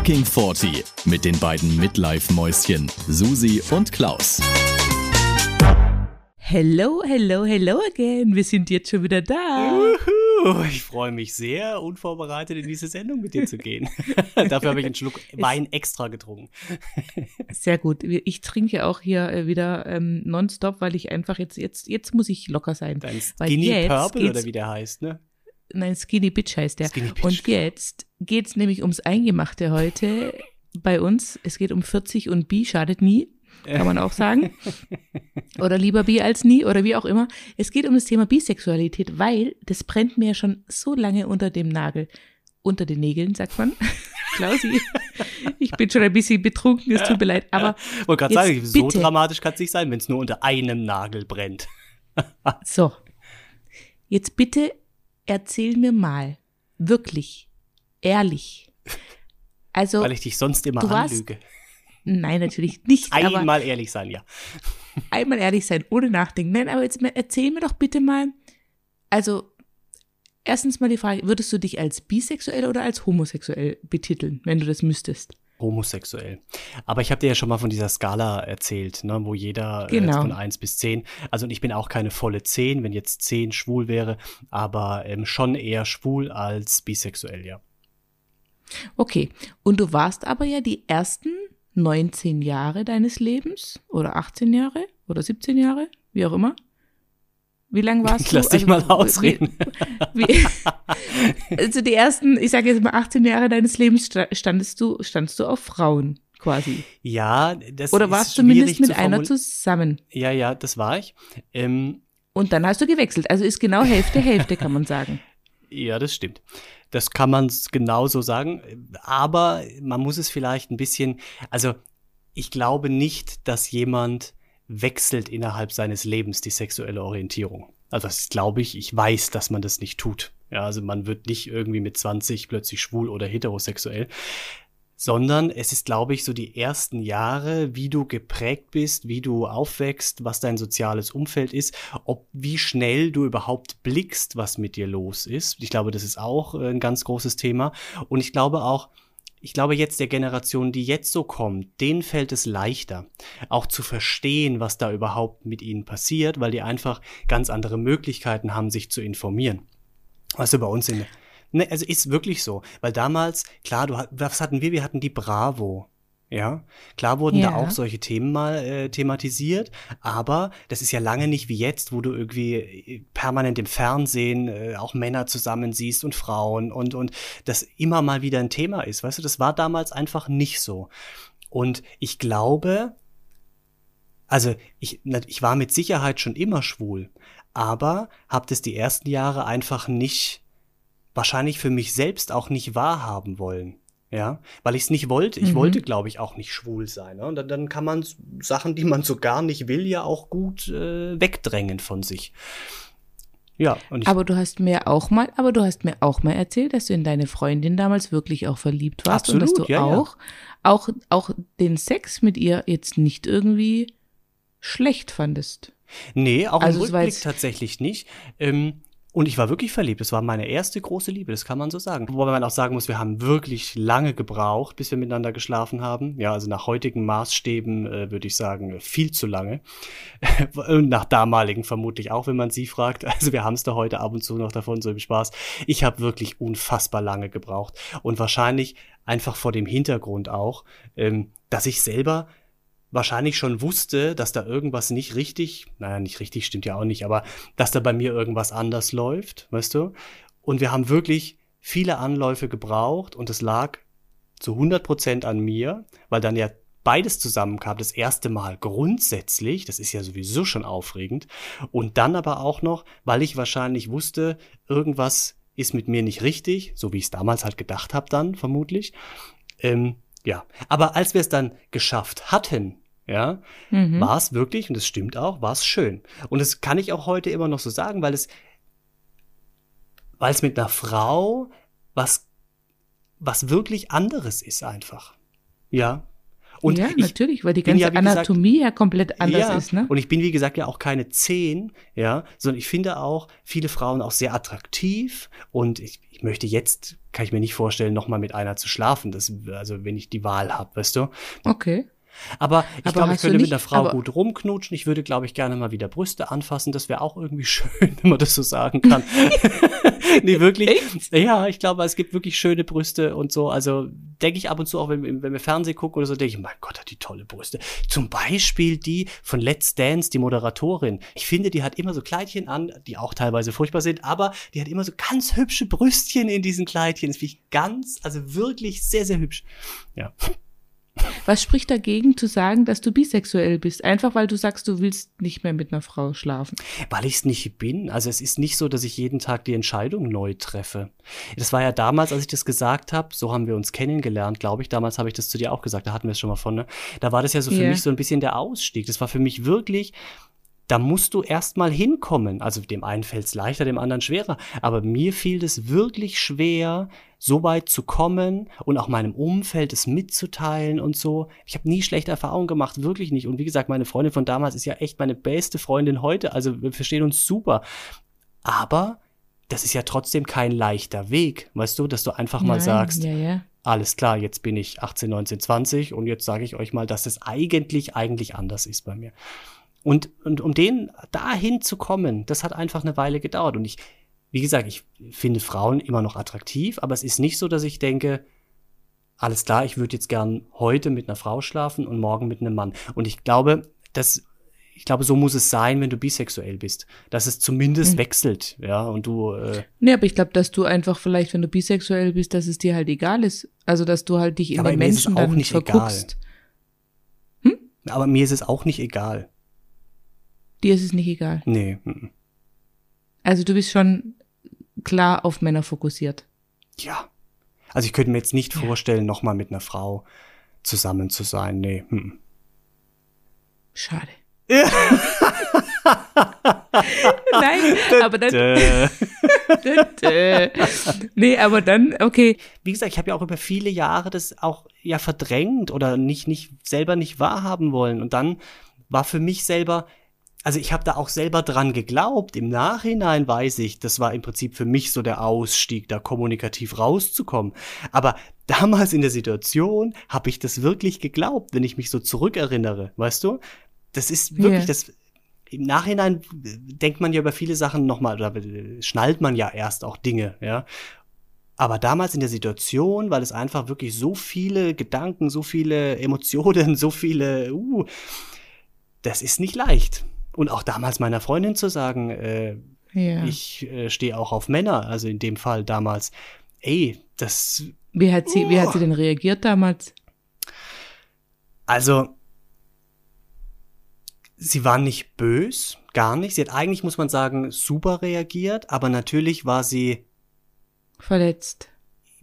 Fucking 40 mit den beiden Midlife-Mäuschen Susi und Klaus. Hello, hello, hello again. Wir sind jetzt schon wieder da. Uhu, ich freue mich sehr, unvorbereitet in diese Sendung mit dir zu gehen. Dafür habe ich einen Schluck Wein extra getrunken. Sehr gut. Ich trinke auch hier äh, wieder ähm, nonstop, weil ich einfach jetzt, jetzt, jetzt muss ich locker sein. Dein Skinny Purple oder wie der heißt, ne? Nein, Skinny Bitch heißt der. Skinny Bitch. Und jetzt geht's nämlich ums Eingemachte heute bei uns. Es geht um 40 und Bi schadet nie kann man auch sagen. Oder lieber bi als nie oder wie auch immer. Es geht um das Thema Bisexualität, weil das brennt mir schon so lange unter dem Nagel. Unter den Nägeln, sagt man. Klausi, ich bin schon ein bisschen betrunken, es tut mir leid. Aber wollte gerade sagen, so bitte. dramatisch kann es nicht sein, wenn es nur unter einem Nagel brennt. so, jetzt bitte erzähl mir mal, wirklich, ehrlich. Also, Weil ich dich sonst immer anlüge. Warst, Nein, natürlich nicht. Einmal ehrlich sein, ja. Einmal ehrlich sein, ohne nachdenken. Nein, aber jetzt erzähl mir doch bitte mal, also erstens mal die Frage, würdest du dich als bisexuell oder als homosexuell betiteln, wenn du das müsstest? Homosexuell. Aber ich habe dir ja schon mal von dieser Skala erzählt, ne, wo jeder äh, genau. äh, von 1 bis 10, also ich bin auch keine volle 10, wenn jetzt 10 schwul wäre, aber ähm, schon eher schwul als bisexuell, ja. Okay, und du warst aber ja die ersten 19 Jahre deines Lebens oder 18 Jahre oder 17 Jahre, wie auch immer. Wie lange warst ich du? Lass dich also, mal ausreden. Wie, wie, also die ersten, ich sage jetzt mal 18 Jahre deines Lebens standest du, standst du auf Frauen quasi. Ja, das Oder warst du zumindest mit einer zusammen? Ja, ja, das war ich. Ähm, Und dann hast du gewechselt. Also ist genau Hälfte, Hälfte, kann man sagen. Ja, das stimmt. Das kann man genauso sagen. Aber man muss es vielleicht ein bisschen, also ich glaube nicht, dass jemand wechselt innerhalb seines Lebens die sexuelle Orientierung. Also das glaube ich, ich weiß, dass man das nicht tut. Ja, also man wird nicht irgendwie mit 20 plötzlich schwul oder heterosexuell sondern es ist, glaube ich, so die ersten Jahre, wie du geprägt bist, wie du aufwächst, was dein soziales Umfeld ist, ob wie schnell du überhaupt blickst, was mit dir los ist. Ich glaube, das ist auch äh, ein ganz großes Thema. Und ich glaube auch, ich glaube jetzt der Generation, die jetzt so kommt, denen fällt es leichter, auch zu verstehen, was da überhaupt mit ihnen passiert, weil die einfach ganz andere Möglichkeiten haben, sich zu informieren. Was bei uns in, Ne, also ist wirklich so. Weil damals, klar, du, was hatten wir? Wir hatten die Bravo. Ja, klar wurden ja. da auch solche Themen mal äh, thematisiert, aber das ist ja lange nicht wie jetzt, wo du irgendwie äh, permanent im Fernsehen äh, auch Männer zusammen siehst und Frauen und, und das immer mal wieder ein Thema ist. Weißt du, das war damals einfach nicht so. Und ich glaube, also ich, ich war mit Sicherheit schon immer schwul, aber habe das die ersten Jahre einfach nicht wahrscheinlich für mich selbst auch nicht wahrhaben wollen. Ja, weil ich es nicht wollte. Ich mhm. wollte, glaube ich, auch nicht schwul sein. Ne? Und dann, dann, kann man Sachen, die man so gar nicht will, ja auch gut äh, wegdrängen von sich. Ja, und ich, aber du hast mir auch mal, aber du hast mir auch mal erzählt, dass du in deine Freundin damals wirklich auch verliebt warst absolut, und dass du ja, auch, ja. auch, auch den Sex mit ihr jetzt nicht irgendwie schlecht fandest. Nee, auch also im Rückblick tatsächlich nicht. Ähm, und ich war wirklich verliebt. Das war meine erste große Liebe, das kann man so sagen. Wobei man auch sagen muss, wir haben wirklich lange gebraucht, bis wir miteinander geschlafen haben. Ja, also nach heutigen Maßstäben äh, würde ich sagen, viel zu lange. und nach damaligen vermutlich auch, wenn man sie fragt. Also wir haben es da heute ab und zu noch davon, so im Spaß. Ich habe wirklich unfassbar lange gebraucht. Und wahrscheinlich einfach vor dem Hintergrund auch, ähm, dass ich selber wahrscheinlich schon wusste, dass da irgendwas nicht richtig, naja, nicht richtig stimmt ja auch nicht, aber dass da bei mir irgendwas anders läuft, weißt du? Und wir haben wirklich viele Anläufe gebraucht und es lag zu 100 Prozent an mir, weil dann ja beides zusammenkam, das erste Mal grundsätzlich, das ist ja sowieso schon aufregend, und dann aber auch noch, weil ich wahrscheinlich wusste, irgendwas ist mit mir nicht richtig, so wie ich es damals halt gedacht habe dann vermutlich. Ähm, ja, aber als wir es dann geschafft hatten, ja, mhm. war es wirklich, und das stimmt auch, war es schön. Und das kann ich auch heute immer noch so sagen, weil es, weil es mit einer Frau was, was wirklich anderes ist einfach. Ja. Und ja, natürlich, weil die ganze ja, Anatomie gesagt, ja komplett anders ja, ist, ne? Und ich bin, wie gesagt, ja auch keine Zehn, ja, sondern ich finde auch viele Frauen auch sehr attraktiv und ich, ich möchte jetzt kann ich mir nicht vorstellen, nochmal mit einer zu schlafen. Das, also wenn ich die Wahl habe, weißt du? Okay. Aber ich glaube, ich könnte nicht, mit einer Frau gut rumknutschen. Ich würde, glaube ich, gerne mal wieder Brüste anfassen. Das wäre auch irgendwie schön, wenn man das so sagen kann. nee, wirklich. Echt? Ja, ich glaube, es gibt wirklich schöne Brüste und so. Also denke ich ab und zu auch, wenn, wenn wir Fernsehen gucken oder so, denke ich, mein Gott, hat die tolle Brüste. Zum Beispiel die von Let's Dance, die Moderatorin. Ich finde, die hat immer so Kleidchen an, die auch teilweise furchtbar sind, aber die hat immer so ganz hübsche Brüstchen in diesen Kleidchen. Das finde ich ganz, also wirklich sehr, sehr hübsch. Ja. Was spricht dagegen zu sagen, dass du bisexuell bist? Einfach weil du sagst, du willst nicht mehr mit einer Frau schlafen. Weil ich es nicht bin. Also es ist nicht so, dass ich jeden Tag die Entscheidung neu treffe. Das war ja damals, als ich das gesagt habe, so haben wir uns kennengelernt, glaube ich. Damals habe ich das zu dir auch gesagt, da hatten wir es schon mal von. Ne? Da war das ja so für yeah. mich so ein bisschen der Ausstieg. Das war für mich wirklich da musst du erstmal hinkommen. Also dem einen fällt es leichter, dem anderen schwerer. Aber mir fiel es wirklich schwer, so weit zu kommen und auch meinem Umfeld es mitzuteilen und so. Ich habe nie schlechte Erfahrungen gemacht, wirklich nicht. Und wie gesagt, meine Freundin von damals ist ja echt meine beste Freundin heute. Also wir verstehen uns super. Aber das ist ja trotzdem kein leichter Weg, weißt du, dass du einfach mal Nein, sagst, ja, ja. alles klar, jetzt bin ich 18, 19, 20 und jetzt sage ich euch mal, dass es eigentlich, eigentlich anders ist bei mir. Und, und um den dahin zu kommen, das hat einfach eine Weile gedauert. Und ich, wie gesagt, ich finde Frauen immer noch attraktiv, aber es ist nicht so, dass ich denke, alles klar, ich würde jetzt gern heute mit einer Frau schlafen und morgen mit einem Mann. Und ich glaube, dass ich glaube, so muss es sein, wenn du bisexuell bist, dass es zumindest mhm. wechselt, ja, und du. Äh nee, aber ich glaube, dass du einfach vielleicht, wenn du bisexuell bist, dass es dir halt egal ist, also dass du halt dich in aber den Menschen dann nicht verguckst. Egal. Hm? Aber mir ist es auch nicht egal. Dir ist es nicht egal. Nee. Also du bist schon klar auf Männer fokussiert. Ja. Also ich könnte mir jetzt nicht ja. vorstellen, nochmal mit einer Frau zusammen zu sein. Nee. Schade. Ja. Nein, aber dann. nee, aber dann, okay. Wie gesagt, ich habe ja auch über viele Jahre das auch ja verdrängt oder nicht, nicht selber nicht wahrhaben wollen. Und dann war für mich selber also ich habe da auch selber dran geglaubt. Im Nachhinein weiß ich, das war im Prinzip für mich so der Ausstieg, da kommunikativ rauszukommen. Aber damals in der Situation habe ich das wirklich geglaubt, wenn ich mich so zurückerinnere, weißt du? Das ist wirklich yeah. das. Im Nachhinein denkt man ja über viele Sachen nochmal, oder schnallt man ja erst auch Dinge, ja. Aber damals in der Situation, weil es einfach wirklich so viele Gedanken, so viele Emotionen, so viele, uh, das ist nicht leicht und auch damals meiner Freundin zu sagen, äh, ja. ich äh, stehe auch auf Männer, also in dem Fall damals, ey, das. Wie hat sie, oh. wie hat sie denn reagiert damals? Also, sie war nicht bös, gar nicht. Sie hat eigentlich, muss man sagen, super reagiert, aber natürlich war sie verletzt.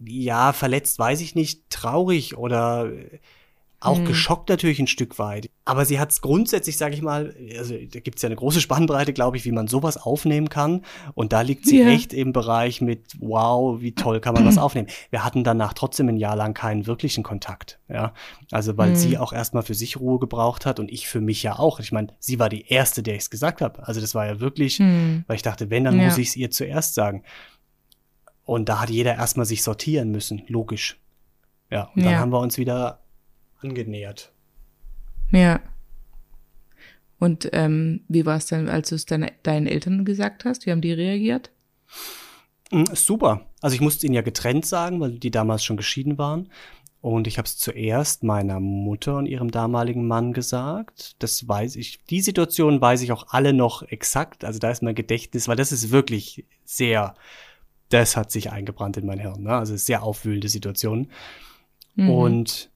Ja, verletzt weiß ich nicht, traurig oder auch mhm. geschockt natürlich ein Stück weit. Aber sie hat es grundsätzlich, sage ich mal, also da gibt es ja eine große Spannbreite, glaube ich, wie man sowas aufnehmen kann. Und da liegt sie ja. echt im Bereich mit, wow, wie toll kann man was aufnehmen. Wir hatten danach trotzdem ein Jahr lang keinen wirklichen Kontakt. Ja, also weil mhm. sie auch erstmal für sich Ruhe gebraucht hat und ich für mich ja auch. Ich meine, sie war die erste, der ich es gesagt habe. Also das war ja wirklich, mhm. weil ich dachte, wenn, dann ja. muss ich es ihr zuerst sagen. Und da hat jeder erstmal sich sortieren müssen, logisch. Ja, und dann haben wir uns wieder angenähert. Ja. Und ähm, wie war es dann, als du es deine, deinen Eltern gesagt hast? Wie haben die reagiert? Hm, super. Also ich musste ihnen ja getrennt sagen, weil die damals schon geschieden waren. Und ich habe es zuerst meiner Mutter und ihrem damaligen Mann gesagt. Das weiß ich. Die Situation weiß ich auch alle noch exakt. Also da ist mein Gedächtnis, weil das ist wirklich sehr, das hat sich eingebrannt in mein Hirn. Ne? Also sehr aufwühlende Situation. Mhm. Und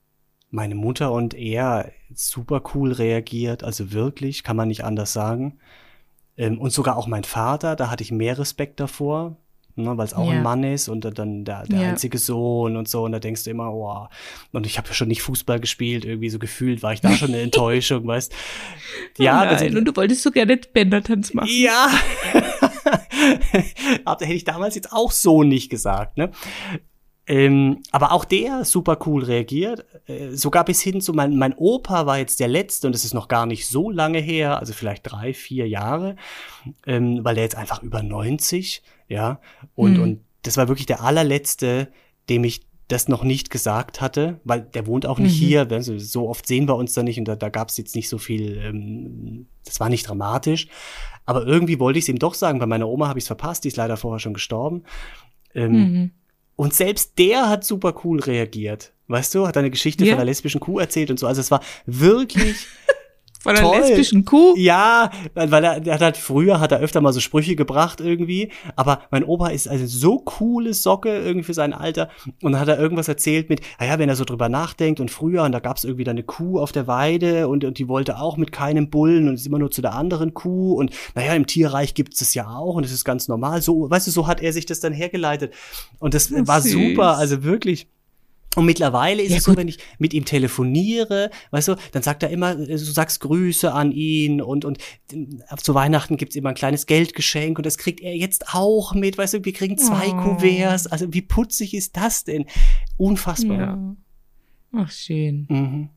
meine Mutter und er super cool reagiert, also wirklich, kann man nicht anders sagen. Ähm, und sogar auch mein Vater, da hatte ich mehr Respekt davor, ne, weil es auch ja. ein Mann ist und dann der, der ja. einzige Sohn und so. Und da denkst du immer, wow. Und ich habe ja schon nicht Fußball gespielt, irgendwie so gefühlt war ich da schon eine Enttäuschung, weißt Ja, oh nein, und du wolltest so gerne Bändertanz machen. Ja. Aber hätte ich damals jetzt auch so nicht gesagt, ne? Ähm, aber auch der super cool reagiert. Äh, sogar bis hin zu mein, mein Opa war jetzt der letzte und es ist noch gar nicht so lange her, also vielleicht drei, vier Jahre, ähm, weil der jetzt einfach über 90, ja. Und, mhm. und das war wirklich der allerletzte, dem ich das noch nicht gesagt hatte, weil der wohnt auch nicht mhm. hier. Also so oft sehen wir uns da nicht und da, da gab es jetzt nicht so viel, ähm, das war nicht dramatisch. Aber irgendwie wollte ich es ihm doch sagen. Bei meiner Oma habe ich es verpasst, die ist leider vorher schon gestorben. Ähm, mhm. Und selbst der hat super cool reagiert. Weißt du, hat eine Geschichte ja. von einer lesbischen Kuh erzählt und so. Also es war wirklich Von einer lesbischen Kuh? Ja, weil er, er hat halt früher hat er öfter mal so Sprüche gebracht irgendwie. Aber mein Opa ist also so coole Socke irgendwie für sein Alter. Und dann hat er irgendwas erzählt mit, naja, wenn er so drüber nachdenkt und früher, und da gab es irgendwie dann eine Kuh auf der Weide und, und die wollte auch mit keinem Bullen und ist immer nur zu der anderen Kuh. Und naja, im Tierreich gibt es ja auch und es ist ganz normal. So, weißt du, so hat er sich das dann hergeleitet. Und das, das war süß. super, also wirklich. Und mittlerweile ist ja, es so, wenn ich mit ihm telefoniere, weißt du, dann sagt er immer, du sagst Grüße an ihn und, und zu Weihnachten gibt's immer ein kleines Geldgeschenk und das kriegt er jetzt auch mit, weißt du, wir kriegen zwei oh. Kuverts. Also wie putzig ist das denn? Unfassbar. Ja. Ach, schön. Mhm.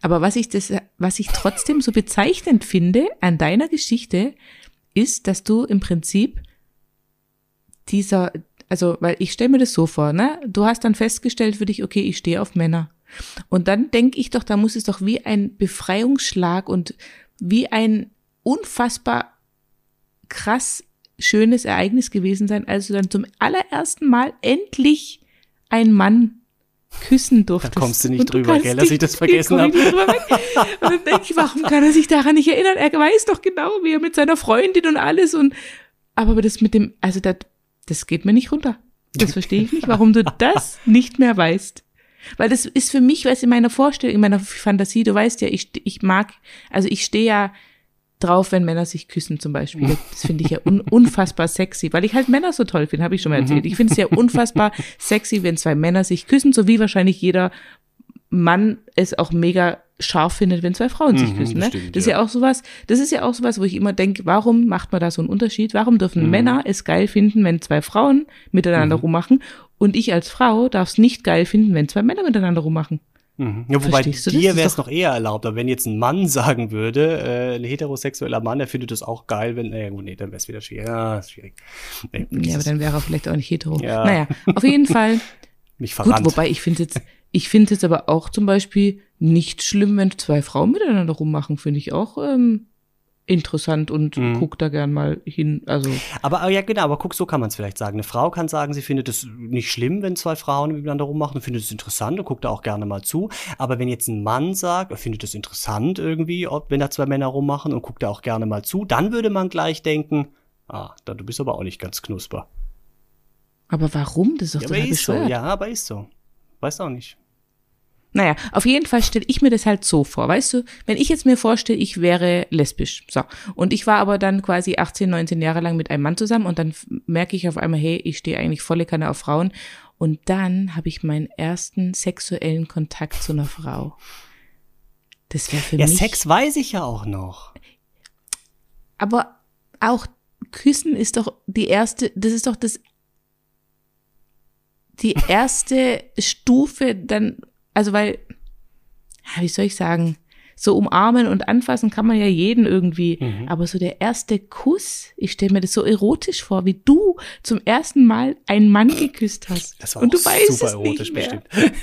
Aber was ich das, was ich trotzdem so bezeichnend finde an deiner Geschichte, ist, dass du im Prinzip dieser, also, weil ich stelle mir das so vor, ne? Du hast dann festgestellt für dich, okay, ich stehe auf Männer. Und dann denke ich doch, da muss es doch wie ein Befreiungsschlag und wie ein unfassbar krass schönes Ereignis gewesen sein, als du dann zum allerersten Mal endlich einen Mann küssen durftest. Da kommst du nicht drüber, gell, dass ich das vergessen habe. Und dann denke ich, warum kann er sich daran nicht erinnern? Er weiß doch genau, wie er mit seiner Freundin und alles und aber das mit dem, also das das geht mir nicht runter. Das verstehe ich nicht, warum du das nicht mehr weißt. Weil das ist für mich, was in meiner Vorstellung, in meiner Fantasie, du weißt ja, ich, ich mag, also ich stehe ja drauf, wenn Männer sich küssen zum Beispiel. Das finde ich ja un, unfassbar sexy, weil ich halt Männer so toll finde, habe ich schon mal erzählt. Ich finde es ja unfassbar sexy, wenn zwei Männer sich küssen, so wie wahrscheinlich jeder Mann es auch mega scharf findet, wenn zwei Frauen sich mhm, küssen. Ne? Stimmt, das ist ja. ja auch sowas, das ist ja auch sowas, wo ich immer denke, warum macht man da so einen Unterschied? Warum dürfen mhm. Männer es geil finden, wenn zwei Frauen miteinander mhm. rummachen und ich als Frau darf es nicht geil finden, wenn zwei Männer miteinander rummachen? Mhm. Ja, wobei dir wäre es noch eher erlaubt, aber wenn jetzt ein Mann sagen würde, äh, ein heterosexueller Mann, der findet das auch geil, wenn, naja, gut, nee, dann wäre es wieder schwierig. Ja, ist schwierig. Nee, ja, aber dann wäre er vielleicht auch nicht hetero. Ja. Naja, auf jeden Fall. Mich verrannt. Gut, wobei ich finde jetzt, ich finde es aber auch zum Beispiel nicht schlimm, wenn zwei Frauen miteinander rummachen, finde ich auch ähm, interessant und mhm. guck da gern mal hin. Also aber ja genau, aber guck, so kann man es vielleicht sagen. Eine Frau kann sagen, sie findet es nicht schlimm, wenn zwei Frauen miteinander rummachen, findet es interessant und guckt da auch gerne mal zu. Aber wenn jetzt ein Mann sagt, er findet es interessant irgendwie, ob, wenn da zwei Männer rummachen und guckt da auch gerne mal zu, dann würde man gleich denken, ah, da, du bist aber auch nicht ganz knusper. Aber warum? Das ist doch ja, total ist so. Ja, aber ist so. Weiß auch nicht. Naja, auf jeden Fall stelle ich mir das halt so vor, weißt du, wenn ich jetzt mir vorstelle, ich wäre lesbisch, so, und ich war aber dann quasi 18, 19 Jahre lang mit einem Mann zusammen und dann merke ich auf einmal, hey, ich stehe eigentlich volle Kanne auf Frauen und dann habe ich meinen ersten sexuellen Kontakt zu einer Frau. Das wäre für ja, mich. Ja, Sex weiß ich ja auch noch. Aber auch Küssen ist doch die erste, das ist doch das die erste Stufe dann also weil, wie soll ich sagen, so umarmen und anfassen kann man ja jeden irgendwie. Mhm. Aber so der erste Kuss, ich stelle mir das so erotisch vor, wie du zum ersten Mal einen Mann geküsst hast. Das war und du weißt super es erotisch nicht mehr. bestimmt.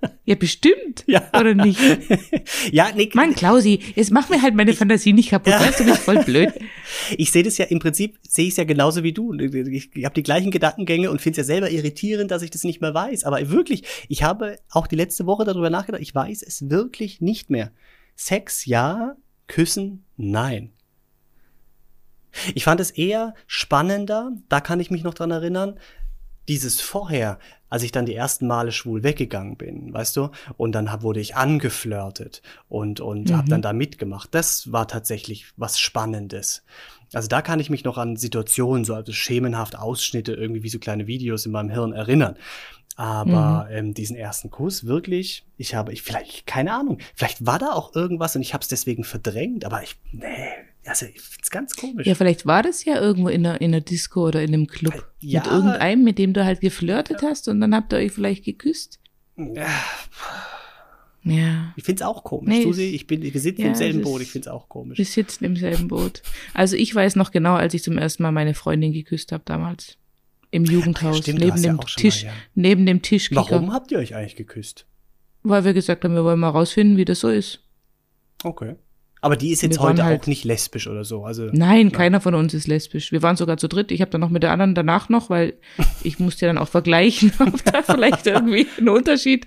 Ja, bestimmt. Ja. Oder nicht? ja, Nick. Mann, Klausi, jetzt mach mir halt meine Fantasie nicht kaputt. Ja. Weißt du, bist voll blöd. Ich sehe das ja im Prinzip, sehe ich es ja genauso wie du. Ich, ich habe die gleichen Gedankengänge und finde es ja selber irritierend, dass ich das nicht mehr weiß. Aber wirklich, ich habe auch die letzte Woche darüber nachgedacht. Ich weiß es wirklich nicht mehr. Sex ja, Küssen nein. Ich fand es eher spannender, da kann ich mich noch dran erinnern, dieses vorher, als ich dann die ersten Male schwul weggegangen bin, weißt du, und dann hab, wurde ich angeflirtet und und mhm. habe dann da mitgemacht. Das war tatsächlich was Spannendes. Also da kann ich mich noch an Situationen, so also schemenhaft Ausschnitte, irgendwie wie so kleine Videos in meinem Hirn erinnern. Aber mhm. ähm, diesen ersten Kuss, wirklich, ich habe, ich vielleicht, keine Ahnung, vielleicht war da auch irgendwas und ich habe es deswegen verdrängt, aber ich, nee, also ich find's ganz komisch. Ja, vielleicht war das ja irgendwo in einer, in einer Disco oder in einem Club. Ja. Mit irgendeinem, mit dem du halt geflirtet ja. hast und dann habt ihr euch vielleicht geküsst. Ja. Ja. Ich find's auch komisch. Nee, Susi, ich bin, wir sitzen ja, im selben Boot, ich find's auch komisch. Wir sitzen im selben Boot. Also ich weiß noch genau, als ich zum ersten Mal meine Freundin geküsst habe damals im Jugendhaus, stimmt, neben, ja dem Tisch, mal, ja. neben dem Tisch. Warum habt ihr euch eigentlich geküsst? Weil wir gesagt haben, wir wollen mal rausfinden, wie das so ist. Okay. Aber die ist jetzt Wir heute halt- auch nicht lesbisch oder so. Also Nein, keiner von uns ist lesbisch. Wir waren sogar zu dritt. Ich habe dann noch mit der anderen danach noch, weil ich musste ja dann auch vergleichen, ob da vielleicht irgendwie ein Unterschied.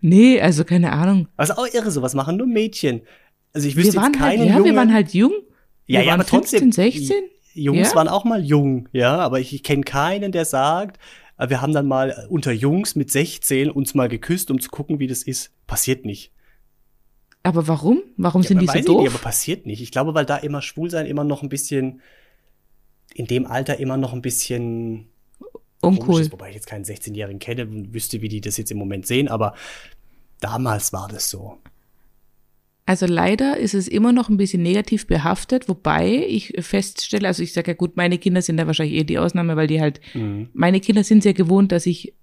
Nee, also keine Ahnung. Also auch irre, sowas machen nur Mädchen. Also ich Wir wüsste waren jetzt halt, keinen ja, Jungen. wir waren halt jung. ja, wir ja, waren aber trotzdem. 15, 16? Jungs Ja? waren auch mal jung, ja, aber ich, ich kenne keinen, der sagt, äh, wir haben dann mal unter Jungs mit 16 uns mal geküsst, um zu gucken, wie das ist. Passiert nicht. Aber warum? Warum Ja, sind die so doof? Nicht, aber passiert nicht. Ich glaube, weil da immer Schwulsein immer noch ein bisschen, in dem Alter immer noch ein bisschen Uncool. ist, wobei ich jetzt keinen 16-Jährigen kenne und wüsste, wie die das jetzt im Moment sehen, aber damals war das so. Also leider ist es immer noch ein bisschen negativ behaftet, wobei ich feststelle, also ich sage ja gut, meine Kinder sind da wahrscheinlich eher die Ausnahme, weil die halt, Mhm. meine Kinder sind sehr gewohnt, dass ich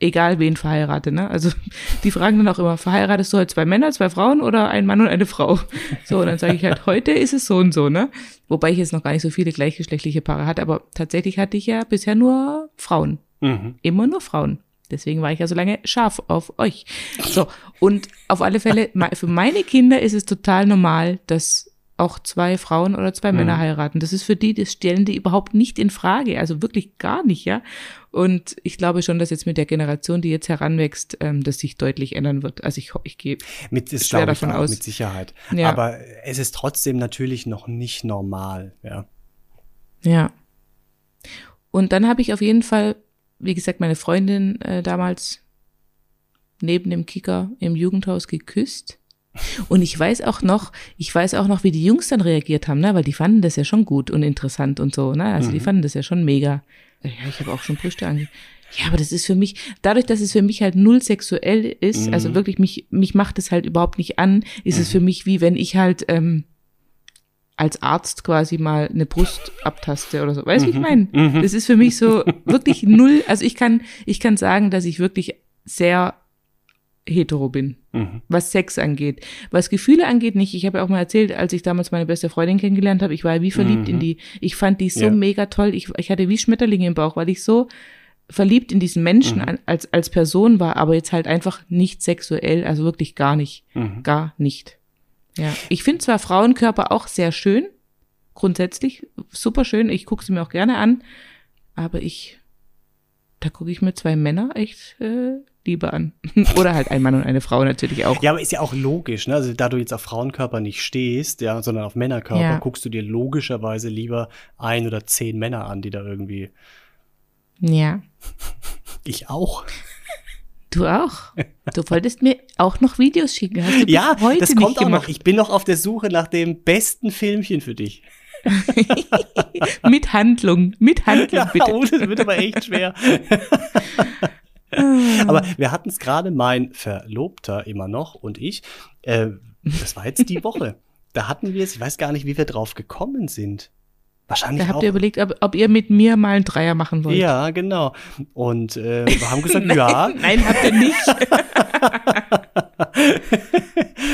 egal wen verheirate, ne? Also die fragen dann auch immer, verheiratest du halt zwei Männer, zwei Frauen oder ein Mann und eine Frau? So, und dann sage ich halt, heute ist es so und so, ne? Wobei ich jetzt noch gar nicht so viele gleichgeschlechtliche Paare hatte, aber tatsächlich hatte ich ja bisher nur Frauen. Mhm. Immer nur Frauen. Deswegen war ich ja so lange scharf auf euch. So, und auf alle Fälle, für meine Kinder ist es total normal, dass auch zwei Frauen oder zwei Männer heiraten. Das ist für die, das stellen die überhaupt nicht in Frage. Also wirklich gar nicht, ja. Und ich glaube schon, dass jetzt mit der Generation, die jetzt heranwächst, ähm, das sich deutlich ändern wird. Also ich, ich gehe Mit, das Schwer davon auch, aus. mit Sicherheit. Ja. Aber es ist trotzdem natürlich noch nicht normal, ja. Ja. Und dann habe ich auf jeden Fall, wie gesagt, meine Freundin äh, damals neben dem Kicker im Jugendhaus geküsst. Und ich weiß auch noch, ich weiß auch noch, wie die Jungs dann reagiert haben, ne? weil die fanden das ja schon gut und interessant und so, ne? Also die fanden das ja schon mega. Ja, ich habe auch schon Brüste ange. Ja, aber das ist für mich, dadurch, dass es für mich halt null sexuell ist, also wirklich mich, mich macht es halt überhaupt nicht an, ist es für mich wie wenn ich halt ähm, als Arzt quasi mal eine Brust abtaste oder so. Weißt du, wie ich meine? Das ist für mich so wirklich null. Also ich kann, ich kann sagen, dass ich wirklich sehr hetero bin, Mhm. was Sex angeht. Was Gefühle angeht, nicht. Ich habe ja auch mal erzählt, als ich damals meine beste Freundin kennengelernt habe, ich war ja wie verliebt in die. Ich fand die so Ja. mega toll. Ich, ich hatte wie Schmetterlinge im Bauch, weil ich so verliebt in diesen Menschen an, als, als Person war, aber jetzt halt einfach nicht sexuell, also wirklich gar nicht. Mhm. Gar nicht. Ja. Ich finde zwar Frauenkörper auch sehr schön, grundsätzlich super schön, ich gucke sie mir auch gerne an, aber ich, da gucke ich mir zwei Männer echt äh, lieber an. Oder halt ein Mann und eine Frau natürlich auch. Ja, aber ist ja auch logisch, ne? Also da du jetzt auf Frauenkörper nicht stehst, ja, sondern auf Männerkörper, Ja. guckst du dir logischerweise lieber ein oder zehn Männer an, die da irgendwie. Ja. Ich auch. Du auch. Du wolltest mir auch noch Videos schicken. Hast du Ja, heute das kommt auch gemacht. noch. Ich bin noch auf der Suche nach dem besten Filmchen für dich. mit Handlung, mit Handlung bitte. oh, das wird aber echt schwer. aber wir hatten es gerade, mein Verlobter immer noch und ich. Äh, das war jetzt die Woche. Da hatten wir es, ich weiß gar nicht, wie wir drauf gekommen sind. Wahrscheinlich Da habt auch. ihr überlegt, ob, ob ihr mit mir mal einen Dreier machen wollt. Ja, genau. Und äh, wir haben gesagt, ja. Nein, habt ihr nicht.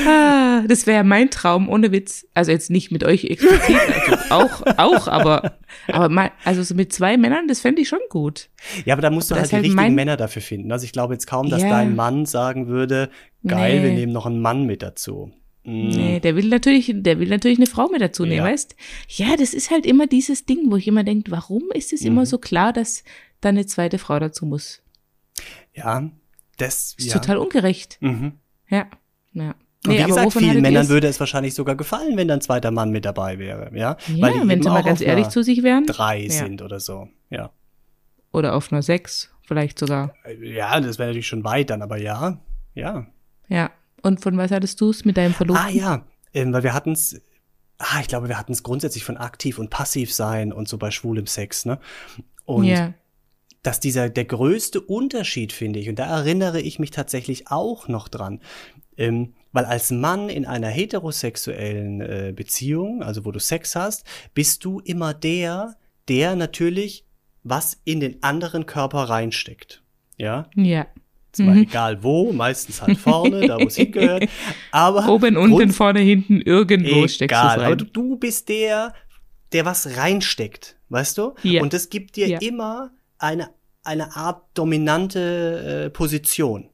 Ah, das wäre mein Traum, ohne Witz. Also jetzt nicht mit euch explizit, also auch, auch, aber, aber mal, also so mit zwei Männern, das fände ich schon gut. Ja, aber da musst du Aber halt die halt richtigen Männer dafür finden. Also ich glaube jetzt kaum, dass Ja. dein Mann sagen würde, geil, Nee. wir nehmen noch einen Mann mit dazu. Mm. Nee, der will natürlich, der will natürlich eine Frau mit dazu nehmen, Ja. weißt? Ja, das ist halt immer dieses Ding, wo ich immer denke, warum ist es Mhm. immer so klar, dass da eine zweite Frau dazu muss? Ja, das Ist ja. total ungerecht. Mhm. Ja, ja. Und wie gesagt, vielen Männern würde es wahrscheinlich sogar gefallen, wenn dann ein zweiter Mann mit dabei wäre, ja? Ja, die wenn sie mal ganz ehrlich zu sich wären. drei Ja. sind oder so, ja. Oder auf einer sechs, vielleicht sogar. Ja, das wäre natürlich schon weit dann, aber ja, ja. Ja. Und von was hattest du es mit deinem Verlobten? Ah ja, ähm, weil wir hatten es, ah, ich glaube, wir hatten es grundsätzlich von aktiv und passiv sein und so bei schwulem Sex, ne? Und ja. dass dieser der größte Unterschied, finde ich, und da erinnere ich mich tatsächlich auch noch dran, ähm, weil als Mann in einer heterosexuellen äh, Beziehung, also wo du Sex hast, bist du immer der, der natürlich was in den anderen Körper reinsteckt. Ja, Ja. zwar Mhm. egal wo, meistens halt vorne, da wo es hingehört, aber Oben, unten, vorne, hinten, irgendwo steckst du Egal, aber rein. du, du bist der, der was reinsteckt, weißt du? Ja. Und das gibt dir Ja. immer eine, eine Art dominante äh, Position.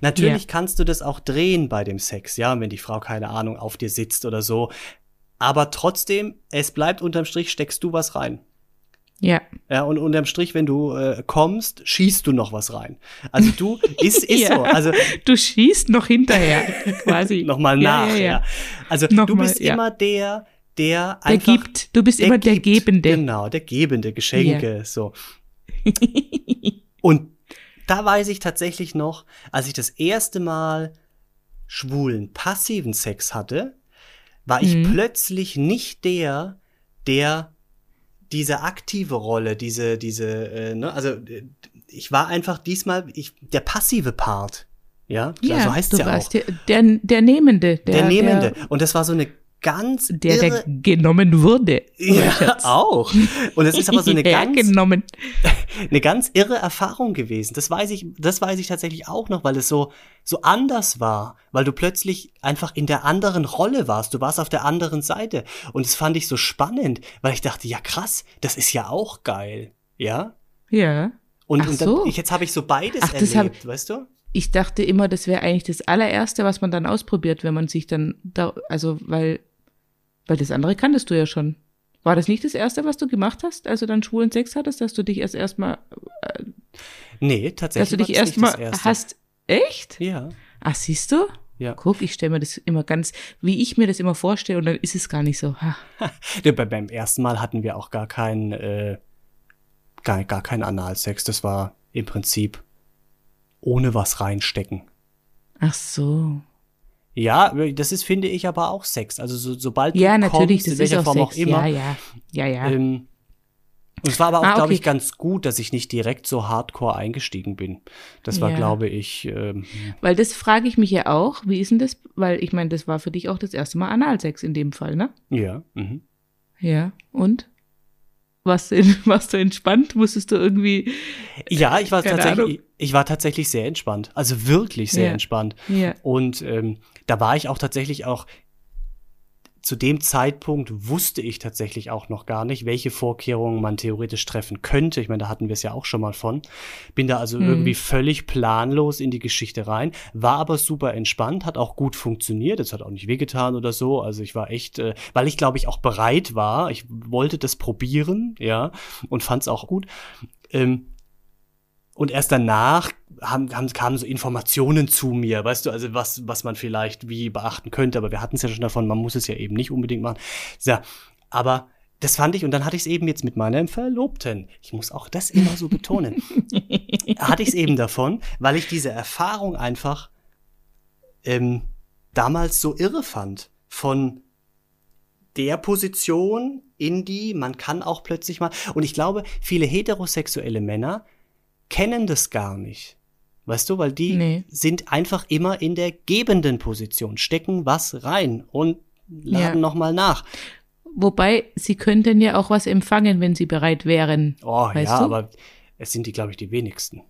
Natürlich yeah. kannst du das auch drehen bei dem Sex, ja, wenn die Frau keine Ahnung auf dir sitzt oder so. Aber trotzdem, es bleibt unterm Strich, steckst du was rein. Ja. Ja, und unterm Strich, wenn du äh, kommst, schießt du noch was rein. Also du, ist, ist ja. so. Also, du schießt noch hinterher, quasi. Nochmal nach, ja, ja, ja. Also Nochmal, du bist immer der, der einfach. Der gibt. Du bist der immer der gibt, Gebende. Genau, der Gebende, Geschenke, so. und da weiß ich tatsächlich noch, als ich das erste Mal schwulen, passiven Sex hatte, war ich mhm. plötzlich nicht der, der diese aktive Rolle, diese, diese, äh, ne, also ich war einfach diesmal ich, der passive Part. Ja, ja so heißt es ja auch. Der, der, der Nehmende. Der, der Nehmende. Der, und das war so eine ganz der, irre, der genommen wurde. Ja, auch. Und es ist aber so eine ganz, genommen. eine ganz irre Erfahrung gewesen. Das weiß ich, das weiß ich tatsächlich auch noch, weil es so, so anders war, weil du plötzlich einfach in der anderen Rolle warst. Du warst auf der anderen Seite. Und das fand ich so spannend, weil ich dachte, ja krass, das ist ja auch geil. Ja? Ja. Und, Ach und dann, so. jetzt habe ich so beides Ach, erlebt, weißt du? Ich dachte immer, das wäre eigentlich das allererste, was man dann ausprobiert, wenn man sich dann da, also, weil weil das andere kanntest du ja schon. War das nicht das erste, was du gemacht hast, als du dann schwulen Sex hattest, dass du dich erst erstmal. Äh, nee, tatsächlich. Dass du dich erstmal hast. Echt? Ja. Ach, siehst du? Ja. Guck, ich stelle mir das immer ganz, wie ich mir das immer vorstelle, und dann ist es gar nicht so. Ha. beim ersten Mal hatten wir auch gar keinen, äh, gar, gar keinen Analsex. Das war im Prinzip ohne was reinstecken. Ach so. Ja, das ist, finde ich, aber auch Sex. Also so, sobald ja, du natürlich, kommst, in welcher Form Sex. auch immer. Ja, ja, ja, ja. Ähm, und es war aber auch, ah, okay. glaube ich, ganz gut, dass ich nicht direkt so hardcore eingestiegen bin. Das war, ja. glaube ich. Ähm, Weil das frage ich mich ja auch. Wie ist denn das? Weil ich meine, das war für dich auch das erste Mal Analsex in dem Fall, ne? Ja. Mhm. Ja. Und? Warst du, warst du entspannt? Musstest du irgendwie. Ja, ich war tatsächlich, ich war tatsächlich sehr entspannt. Also wirklich sehr ja. entspannt. Ja. Und ähm, da war ich auch tatsächlich auch zu dem Zeitpunkt wusste ich tatsächlich auch noch gar nicht, welche Vorkehrungen man theoretisch treffen könnte. Ich meine, da hatten wir es ja auch schon mal von. Bin da also mhm. irgendwie völlig planlos in die Geschichte rein, war aber super entspannt, hat auch gut funktioniert. Es hat auch nicht wehgetan oder so. Also ich war echt, äh, weil ich glaube ich auch bereit war. Ich wollte das probieren, ja, und fand es auch gut. Ähm, und erst danach haben, haben, kamen so Informationen zu mir, weißt du, also was, was man vielleicht wie beachten könnte, aber wir hatten es ja schon davon, man muss es ja eben nicht unbedingt machen. Ja, aber das fand ich, und dann hatte ich es eben jetzt mit meinem Verlobten. Ich muss auch das immer so betonen. hatte ich es eben davon, weil ich diese Erfahrung einfach ähm, damals so irre fand. Von der Position in die, man kann auch plötzlich mal, und ich glaube, viele heterosexuelle Männer kennen das gar nicht. Weißt du, weil die nee. sind einfach immer in der gebenden Position, stecken was rein und laden ja. nochmal nach. Wobei, sie könnten ja auch was empfangen, wenn sie bereit wären. Oh ja, du? aber es sind die, glaube ich, die wenigsten.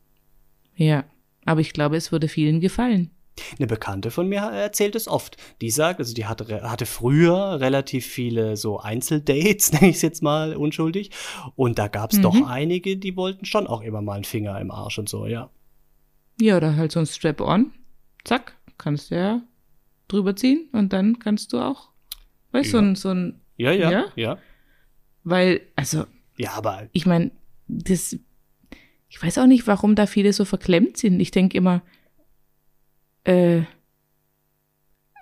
Ja, aber ich glaube, es würde vielen gefallen. Eine Bekannte von mir erzählt es oft. Die sagt, also die hatte, hatte früher relativ viele so Einzeldates, nenne ich es jetzt mal unschuldig. Und da gab es mhm. doch einige, die wollten schon auch immer mal einen Finger im Arsch und so, ja. Ja, oder halt so ein Strap-on. Zack, kannst du ja drüber ziehen und dann kannst du auch, weißt du, ja. so ein, so ein. Ja, ja, ja. ja. Weil, also. Ja, aber. Ich meine, das. Ich weiß auch nicht, warum da viele so verklemmt sind. Ich denke immer, äh,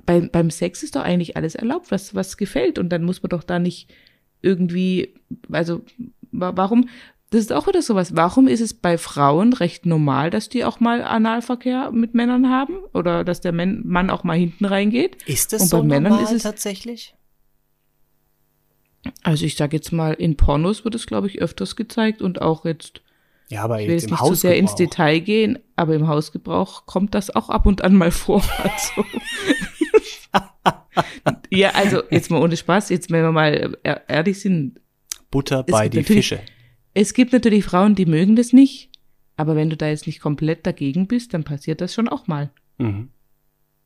beim, beim Sex ist doch eigentlich alles erlaubt, was, was gefällt. Und dann muss man doch da nicht irgendwie, also warum, das ist auch wieder sowas, warum ist es bei Frauen recht normal, dass die auch mal Analverkehr mit Männern haben? Oder dass der Mann auch mal hinten reingeht? Ist das Und so bei Männern normal ist es tatsächlich? Also ich sage jetzt mal, in Pornos wird es, glaube ich, öfters gezeigt und auch jetzt ja, aber ich will jetzt, jetzt nicht zu sehr ins Detail gehen, aber im Hausgebrauch kommt das auch ab und an mal vor. Also. ja, also jetzt mal ohne Spaß, jetzt wenn wir mal ehrlich sind. Butter bei die Fische. Es gibt natürlich Frauen, die mögen das nicht, aber wenn du da jetzt nicht komplett dagegen bist, dann passiert das schon auch mal. Mhm.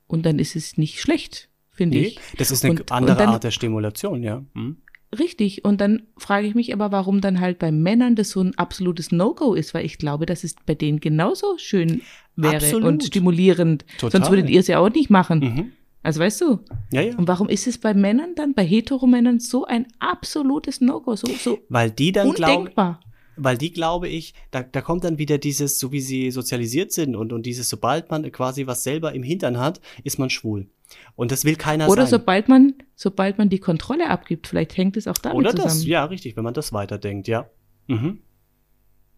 Und dann ist es nicht schlecht, finde nee, ich. Das ist eine und, andere und dann, Art der Stimulation, ja. Mhm. Richtig. Und dann frage ich mich aber, warum dann halt bei Männern das so ein absolutes No-Go ist, weil ich glaube, dass es bei denen genauso schön wäre Absolut. und stimulierend. Total. Sonst würdet ihr es ja auch nicht machen. Mhm. Also weißt du? Ja, ja. Und warum ist es bei Männern dann, bei Heteromännern so ein absolutes No-Go, so, so Weil die dann glauben, undenkbar? weil die glaube ich, da, da kommt dann wieder dieses, so wie sie sozialisiert sind und, und dieses, sobald man quasi was selber im Hintern hat, ist man schwul. Und das will keiner Oder sein. sobald man, sobald man die Kontrolle abgibt, vielleicht hängt es auch damit Oder zusammen. das, ja, richtig, wenn man das weiterdenkt, ja. Mhm.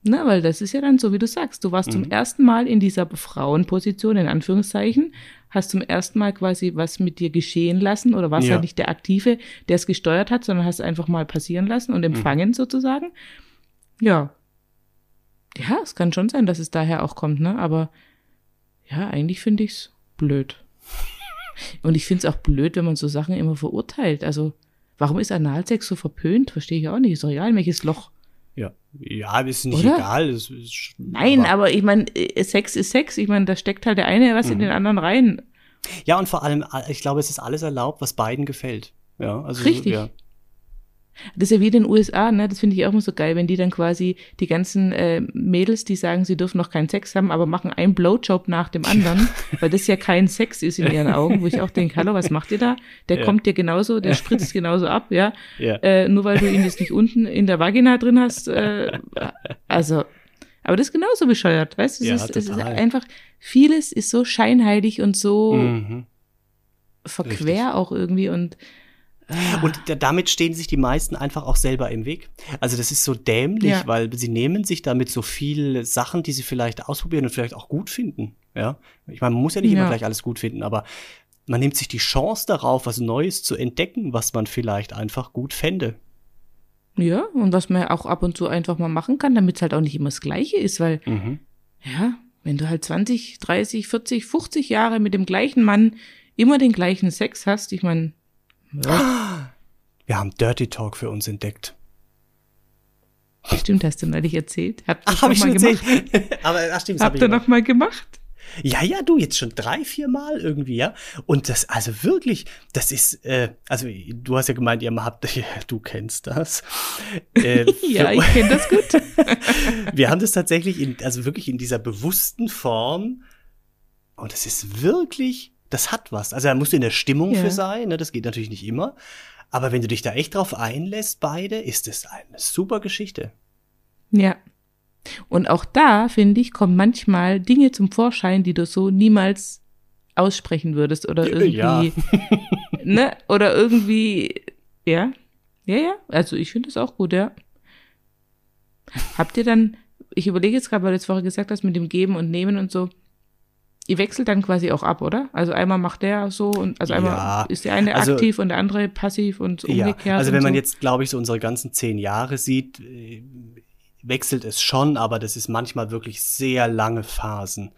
Na, weil das ist ja dann so, wie du sagst. Du warst Mhm. zum ersten Mal in dieser Frauenposition, in Anführungszeichen, hast zum ersten Mal quasi was mit dir geschehen lassen oder warst Ja. halt nicht der Aktive, der es gesteuert hat, sondern hast einfach mal passieren lassen Mhm. und empfangen sozusagen. Ja. Ja, es kann schon sein, dass es daher auch kommt, ne? Aber ja, eigentlich finde ich es blöd. Und ich finde es auch blöd, wenn man so Sachen immer verurteilt. Also, warum ist Analsex so verpönt? Verstehe ich auch nicht. Ist doch egal, in welches Loch. Ja, ja, ist nicht Oder? egal. Es ist, Nein, aber, ich meine, äh, Sex ist Sex. Ich meine, da steckt halt der eine was in Mhm. den anderen rein. Ja, und vor allem, ich glaube, es ist alles erlaubt, was beiden gefällt. Ja, also Richtig. Ja. Das ist ja wie in den USA, ne? Das finde ich auch immer so geil, wenn die dann quasi die ganzen äh, Mädels, die sagen, sie dürfen noch keinen Sex haben, aber machen einen Blowjob nach dem anderen, weil das ja kein Sex ist in ihren Augen, wo ich auch denke, hallo, was macht ihr da? Der Ja. kommt dir genauso, der spritzt genauso ab, ja. Ja. Äh, nur weil du ihn jetzt nicht unten in der Vagina drin hast. Äh, also, aber das ist genauso bescheuert, weißt du? Es, Ja, ist, es ist einfach, vieles ist so scheinheilig und so Mhm. verquer richtig. auch irgendwie und Und da, damit stehen sich die meisten einfach auch selber im Weg. Also das ist so dämlich, Ja. weil sie nehmen sich damit so viele Sachen, die sie vielleicht ausprobieren und vielleicht auch gut finden. Ja, ich meine, man muss ja nicht immer Ja. gleich alles gut finden, aber man nimmt sich die Chance darauf, was Neues zu entdecken, was man vielleicht einfach gut fände. ja, und was man auch ab und zu einfach mal machen kann, damit es halt auch nicht immer das Gleiche ist, weil Mhm. Ja, wenn du halt 20, 30, 40, 50 Jahre mit dem gleichen Mann immer den gleichen Sex hast, ich meine, ja, Wir haben Dirty Talk für uns entdeckt. stimmt, hast du neulich erzählt. Habt ihr Ach, habe noch ich mal schon gemacht? aber ach, stimmt, hab Habt ich ihr noch mal gemacht? Ja, ja, du, jetzt schon drei, vier Mal irgendwie, ja. Und das, also wirklich, das ist, äh, also du hast ja gemeint, ihr habt, du kennst das. Äh, Ja, ich kenne das gut. wir haben das tatsächlich in, also wirklich in dieser bewussten Form. Und es ist wirklich, das hat was. Also da musst du in der Stimmung Ja. für sein, ne? das geht natürlich nicht immer. Aber wenn du dich da echt drauf einlässt, beide, ist es eine super Geschichte. Ja. Und auch da, finde ich, kommen manchmal Dinge zum Vorschein, die du so niemals aussprechen würdest oder irgendwie, Ja. ne, oder irgendwie, ja, ja, ja, also ich finde das auch gut, ja. Habt ihr dann, ich überlege jetzt gerade, weil du jetzt vorher gesagt hast, mit dem Geben und Nehmen und so, ihr wechselt dann quasi auch ab, oder? Also einmal macht der so und, also einmal Ja, ist der eine also- aktiv und der andere passiv und Ja, umgekehrt. also wenn man so. jetzt, glaube ich, so unsere ganzen zehn Jahre sieht, äh, wechselt es schon, aber das ist manchmal wirklich sehr lange Phasen,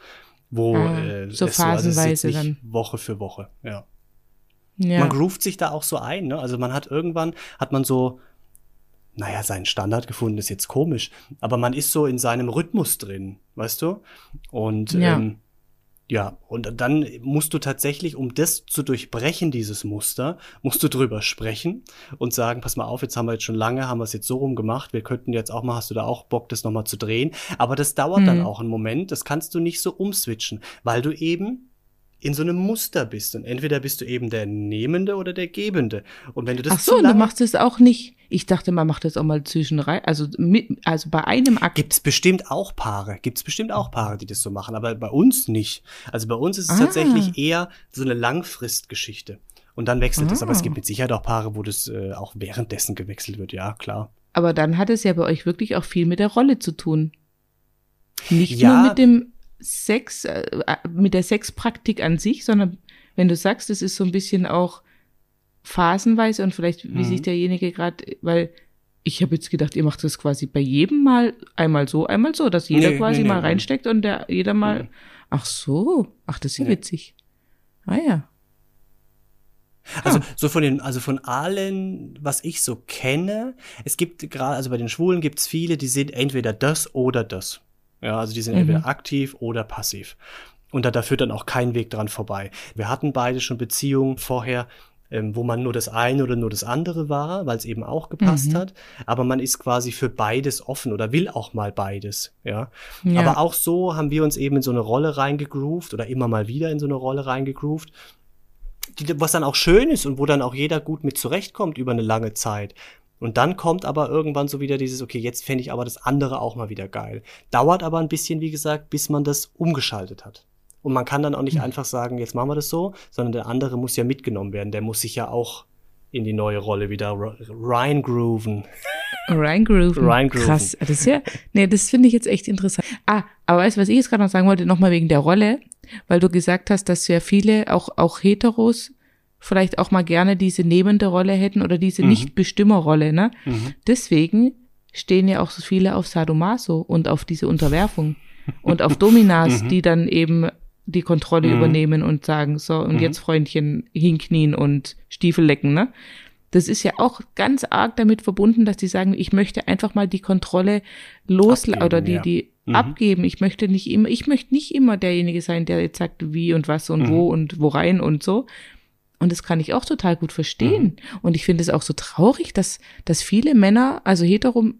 wo Ah, äh, so es also phasenweise nicht dann. Woche für Woche, ja. ja. Man groovt sich da auch so ein, ne? Also man hat irgendwann, hat man so, naja, seinen Standard gefunden, ist jetzt komisch, aber man ist so in seinem Rhythmus drin, weißt du? Und Ja. ähm, ja, und dann musst du tatsächlich, um das zu durchbrechen, dieses Muster, musst du drüber sprechen und sagen, pass mal auf, jetzt haben wir jetzt schon lange, haben wir es jetzt so rum gemacht, wir könnten jetzt auch mal, hast du da auch Bock, das nochmal zu drehen? Aber das dauert dann Mhm. auch einen Moment, das kannst du nicht so umswitchen, weil du eben in so einem Muster bist. Und entweder bist du eben der Nehmende oder der Gebende. Und wenn du das Ach so, du machst es auch nicht. Ich dachte, man macht das auch mal zwischen rein, also mit, also bei einem Akt. Gibt's bestimmt auch Paare, gibt's bestimmt auch Paare, die das so machen, aber bei uns nicht. Also bei uns ist es Ah. tatsächlich eher so eine Langfristgeschichte. Und dann wechselt es. Aber es Ah. gibt mit Sicherheit auch Paare, wo das äh, auch währenddessen gewechselt wird. Ja, klar. Aber dann hat es ja bei euch wirklich auch viel mit der Rolle zu tun. Nicht Ja. nur mit dem Sex, äh, äh, mit der Sexpraktik an sich, sondern wenn du sagst, es ist so ein bisschen auch phasenweise und vielleicht, wie Mhm. sich derjenige gerade, weil ich habe jetzt gedacht, ihr macht das quasi bei jedem Mal einmal so, einmal so, dass jeder Nee, quasi nee, mal nee. reinsteckt und der jeder mal. Mhm. Ach so, ach, das ist ja witzig. Ah ja. Also so von den, also von allen, was ich so kenne, es gibt gerade, also bei den Schwulen gibt's viele, die sind entweder das oder das. Ja, also die sind Mhm. entweder aktiv oder passiv. Und da, da führt dann auch kein Weg dran vorbei. Wir hatten beide schon Beziehungen vorher, ähm, wo man nur das eine oder nur das andere war, weil es eben auch gepasst mhm. hat. Aber man ist quasi für beides offen oder will auch mal beides. Ja? ja. Aber auch so haben wir uns eben in so eine Rolle reingegroovt oder immer mal wieder in so eine Rolle reingegroovt. Die, was dann auch schön ist und wo dann auch jeder gut mit zurechtkommt über eine lange Zeit. Und dann kommt aber irgendwann so wieder dieses, okay, jetzt fände ich aber das andere auch mal wieder geil. Dauert aber ein bisschen, wie gesagt, bis man das umgeschaltet hat. Und man kann dann auch nicht mhm. einfach sagen, jetzt machen wir das so, sondern der andere muss ja mitgenommen werden. Der muss sich ja auch in die neue Rolle wieder reingrooven. Reingrooven. Reingrooven. Krass. Das ist ja, nee, das finde ich jetzt echt interessant. Ah, aber weißt du, was ich jetzt gerade noch sagen wollte, nochmal wegen der Rolle, weil du gesagt hast, dass ja viele, auch, auch Heteros, vielleicht auch mal gerne diese nehmende Rolle hätten oder diese mhm. Nicht-Bestimmerrolle, ne? Mhm. Deswegen stehen ja auch so viele auf Sadomaso und auf diese Unterwerfung und auf Dominas, mhm. die dann eben die Kontrolle mhm. übernehmen und sagen, so, und mhm. jetzt Freundchen hinknien und Stiefel lecken, ne? Das ist ja auch ganz arg damit verbunden, dass die sagen, ich möchte einfach mal die Kontrolle loslassen oder die, ja. die mhm. abgeben. Ich möchte nicht immer, ich möchte nicht immer derjenige sein, der jetzt sagt, wie und was und wo mhm. und wo rein und so. Und das kann ich auch total gut verstehen. Mhm. Und ich finde es auch so traurig, dass, dass viele Männer, also hetero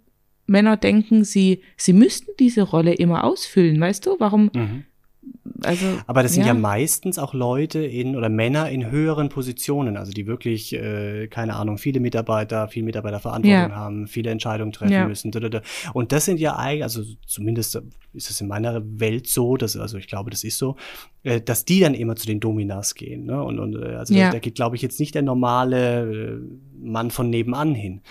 Männer denken, sie, sie müssten diese Rolle immer ausfüllen, weißt du? Warum, mhm also, Aber das sind ja. ja. meistens auch Leute in oder Männer in höheren Positionen, also die wirklich, äh, keine Ahnung, viele Mitarbeiter, viel Mitarbeiterverantwortung ja. haben, viele Entscheidungen treffen ja. müssen. Und das sind ja eigentlich, also zumindest ist es in meiner Welt so, dass, also ich glaube, das ist so, äh, dass die dann immer zu den Dominas gehen. Ne? Und, und äh, also da, da geht, glaube ich, jetzt nicht der normale äh, Mann von nebenan hin.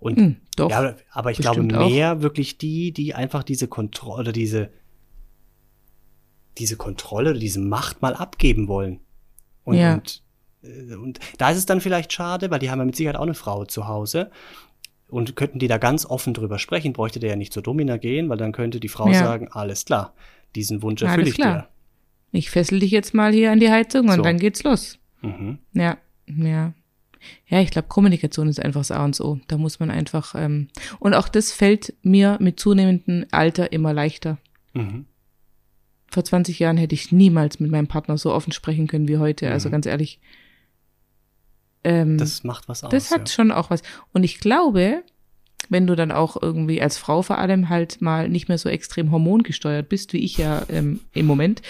Und hm, doch, ja, aber ich glaube mehr auch. wirklich die, die einfach diese Kontrolle oder diese diese Kontrolle oder diese Macht mal abgeben wollen. Und, ja. und, äh, und da ist es dann vielleicht schade, weil die haben ja mit Sicherheit auch eine Frau zu Hause. Und könnten die da ganz offen drüber sprechen, bräuchte der ja nicht zur Domina gehen, weil dann könnte die Frau ja. sagen, alles klar, diesen Wunsch erfülle ich klar. dir. Ich fessel dich jetzt mal hier an die Heizung und so. dann geht's los. Mhm. Ja, ja. Ja, ich glaube, Kommunikation ist einfach das A und O. Da muss man einfach, ähm, und auch das fällt mir mit zunehmendem Alter immer leichter. Mhm vor 20 Jahren hätte ich niemals mit meinem Partner so offen sprechen können wie heute. Also mhm. Ganz ehrlich. Ähm, das macht was aus. Das hat ja. schon auch was. Und ich glaube, wenn du dann auch irgendwie als Frau vor allem halt mal nicht mehr so extrem hormongesteuert bist, wie ich ja ähm, im Moment.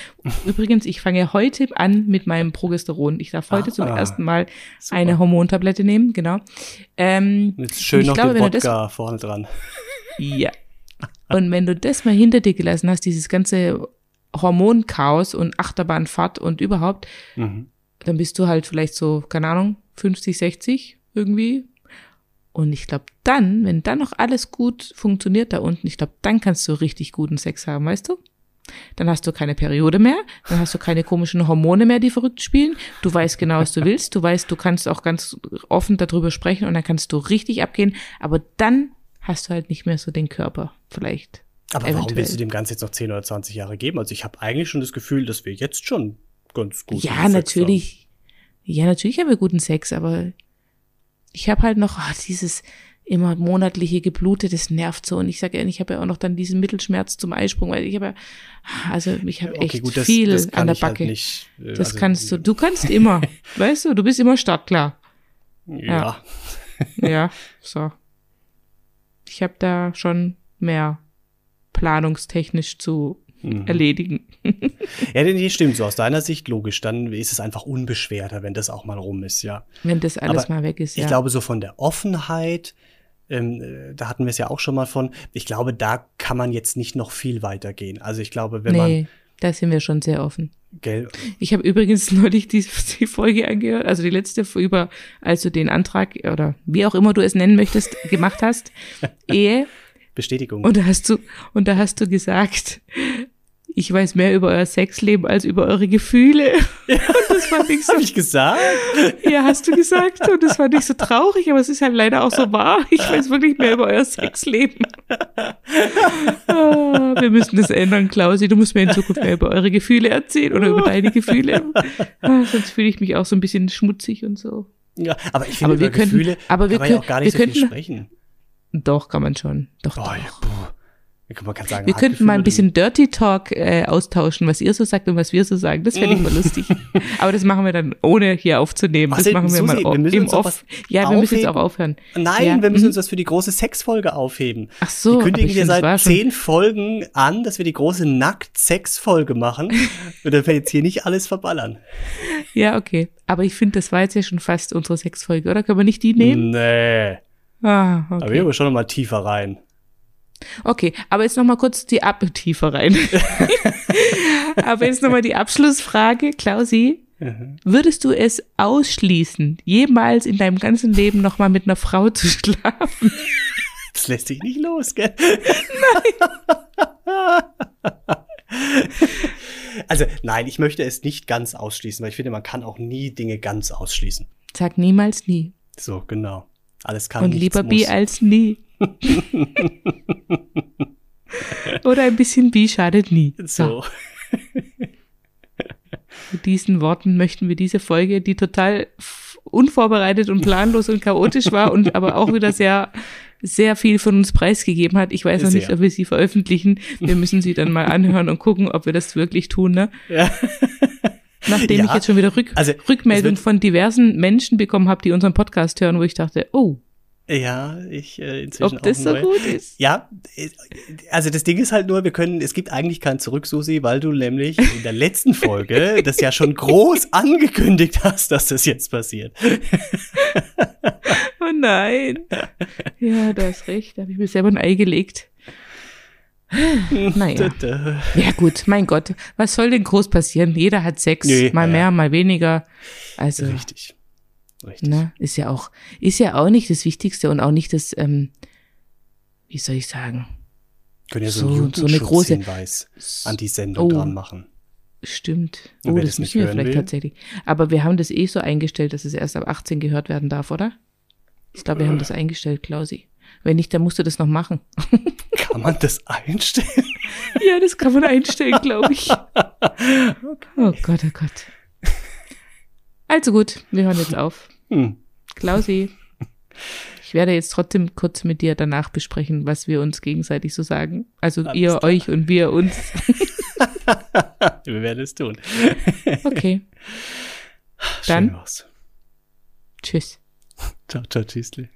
Übrigens, ich fange heute an mit meinem Progesteron. Ich darf heute ah, zum ersten Mal super. eine Hormontablette nehmen, genau. Ähm, Jetzt schön noch glaube, den Wodka das, vorne dran. Ja. Und wenn du das mal hinter dir gelassen hast, dieses ganze Hormonchaos und Achterbahnfahrt und überhaupt, mhm. dann bist du halt vielleicht so, keine Ahnung, 50, 60 irgendwie. Und ich glaube, dann, wenn dann noch alles gut funktioniert da unten, ich glaube, dann kannst du richtig guten Sex haben, weißt du? Dann hast du keine Periode mehr, dann hast du keine komischen Hormone mehr, die verrückt spielen. Du weißt genau, was du willst. Du weißt, du kannst auch ganz offen darüber sprechen und dann kannst du richtig abgehen. Aber dann hast du halt nicht mehr so den Körper vielleicht. Aber Eventuell. warum willst du dem Ganze jetzt noch 10 oder 20 Jahre geben? Also ich habe eigentlich schon das Gefühl, dass wir jetzt schon ganz gut Ja, natürlich. Haben. Ja, natürlich haben wir guten Sex, aber ich habe halt noch oh, dieses immer monatliche Geblute, das nervt so. Und ich sage ehrlich, ich habe ja auch noch dann diesen Mittelschmerz zum Eisprung, weil ich habe ja, also ich habe okay, echt gut, das, viel das an der halt Backe. Halt nicht, äh, das also, kannst du, du kannst immer, weißt du, du bist immer startklar. Ja. Ja, ja so. Ich habe da schon mehr planungstechnisch zu mhm. erledigen. ja, nee, stimmt so. Aus deiner Sicht logisch. Dann ist es einfach unbeschwerter, wenn das auch mal rum ist, ja. Wenn das alles Aber mal weg ist, ja. Ich glaube, so von der Offenheit, ähm, äh, da hatten wir es ja auch schon mal von, ich glaube, da kann man jetzt nicht noch viel weiter gehen. Also ich glaube, wenn nee, man. Da sind wir schon sehr offen. Gell. Ich habe übrigens neulich die, die Folge angehört, also die letzte über, als du den Antrag oder wie auch immer du es nennen möchtest, gemacht hast, Ehe Bestätigung. Und da hast du, und da hast du gesagt, ich weiß mehr über euer Sexleben als über eure Gefühle. Ja, und das fand ich so. Hab ich gesagt? Ja, hast du gesagt. Und das fand ich so traurig, aber es ist halt leider auch so wahr. Ich weiß wirklich mehr über euer Sexleben. Ah, wir müssen das ändern, Klausi. Du musst mir in Zukunft mehr über eure Gefühle erzählen oder über deine Gefühle. Ah, sonst fühle ich mich auch so ein bisschen schmutzig und so. Ja, aber ich finde, aber wir könnten, Gefühle aber wir können, ja auch gar nicht so könnten, viel sprechen. Doch, kann man schon. Doch, oh, doch. Ja, Man kann sagen, wir könnten mal ein bisschen Dirty Talk äh, austauschen, was ihr so sagt und was wir so sagen. Das fände ich mal lustig. Aber das machen wir dann ohne hier aufzunehmen. Das Was, machen wir Susi, mal wir im Off. Ja, wir müssen jetzt auch aufhören. Nein, Ja, wir müssen mhm. uns das für die große Sexfolge aufheben. Ach so, Wir kündigen wir seit zehn Folgen an, dass wir die große Nackt-Sex-Folge machen. Und dann wir jetzt hier nicht alles verballern. Ja, okay. Aber ich finde, das war jetzt ja schon fast unsere Sexfolge, oder? Können wir nicht die nehmen? Nee. Ah, Aber wir okay. aber schon noch mal tiefer rein. Okay, aber jetzt noch mal kurz die Ab tiefer rein. aber jetzt noch mal die Abschlussfrage, Klausi. Mhm. Würdest du es ausschließen, jemals in deinem ganzen Leben noch mal mit einer Frau zu schlafen? Das lässt sich nicht los, gell? Also, nein, ich möchte es nicht ganz ausschließen, weil ich finde, man kann auch nie Dinge ganz ausschließen. Sag niemals nie. So, genau. Alles kann Und lieber muss. bi als nie. Oder ein bisschen bi schadet nie. So. Mit diesen Worten möchten wir diese Folge, die total unvorbereitet und planlos und chaotisch war und aber auch wieder sehr, sehr viel von uns preisgegeben hat. Ich weiß noch nicht, Sehr. ob wir sie veröffentlichen. Wir müssen sie dann mal anhören und gucken, ob wir das wirklich tun. Ne? Ja. Nachdem Ja, ich jetzt schon wieder Rück also, Rückmeldung von diversen Menschen bekommen habe, die unseren Podcast hören, wo ich dachte, oh, Ja, ich äh, inzwischen ob das auch so neu. gut ist. Ja, äh, also das Ding ist halt nur, wir können, es gibt eigentlich kein Zurück, Susi, weil du nämlich in der letzten Folge das ja schon groß angekündigt hast, dass das jetzt passiert. Oh nein. Ja, da hast recht. Da habe ich mir selber ein Ei gelegt. Naja. Ja gut, mein Gott. Was soll denn groß passieren? Jeder hat Sex. Nee, mal ja. mehr, mal weniger. Also. Richtig. Richtig. ne, ist ja auch, ist ja auch nicht das Wichtigste und auch nicht das, ähm, wie soll ich sagen? Können ja so, So- einen so eine große- Jugendschutzhinweis an die Sendung Oh. dran machen. Stimmt. Und Oh, das müssen wir vielleicht will? tatsächlich. Aber wir haben das eh so eingestellt, dass es erst ab 18 gehört werden darf, oder? Ich glaube, wir haben das eingestellt, Klausi. Wenn nicht, dann musst du das noch machen. Kann man das einstellen? Ja, das kann man einstellen, glaube ich. Oh Gott, oh Gott. Also gut, wir hören jetzt auf. Hm. Klausi, ich werde jetzt trotzdem kurz mit dir danach besprechen, was wir uns gegenseitig so sagen. Also Alles ihr klar. euch und wir uns. wir werden es tun. Okay, Schön Dann- tschüss. Ciao, ciao, tschüssli.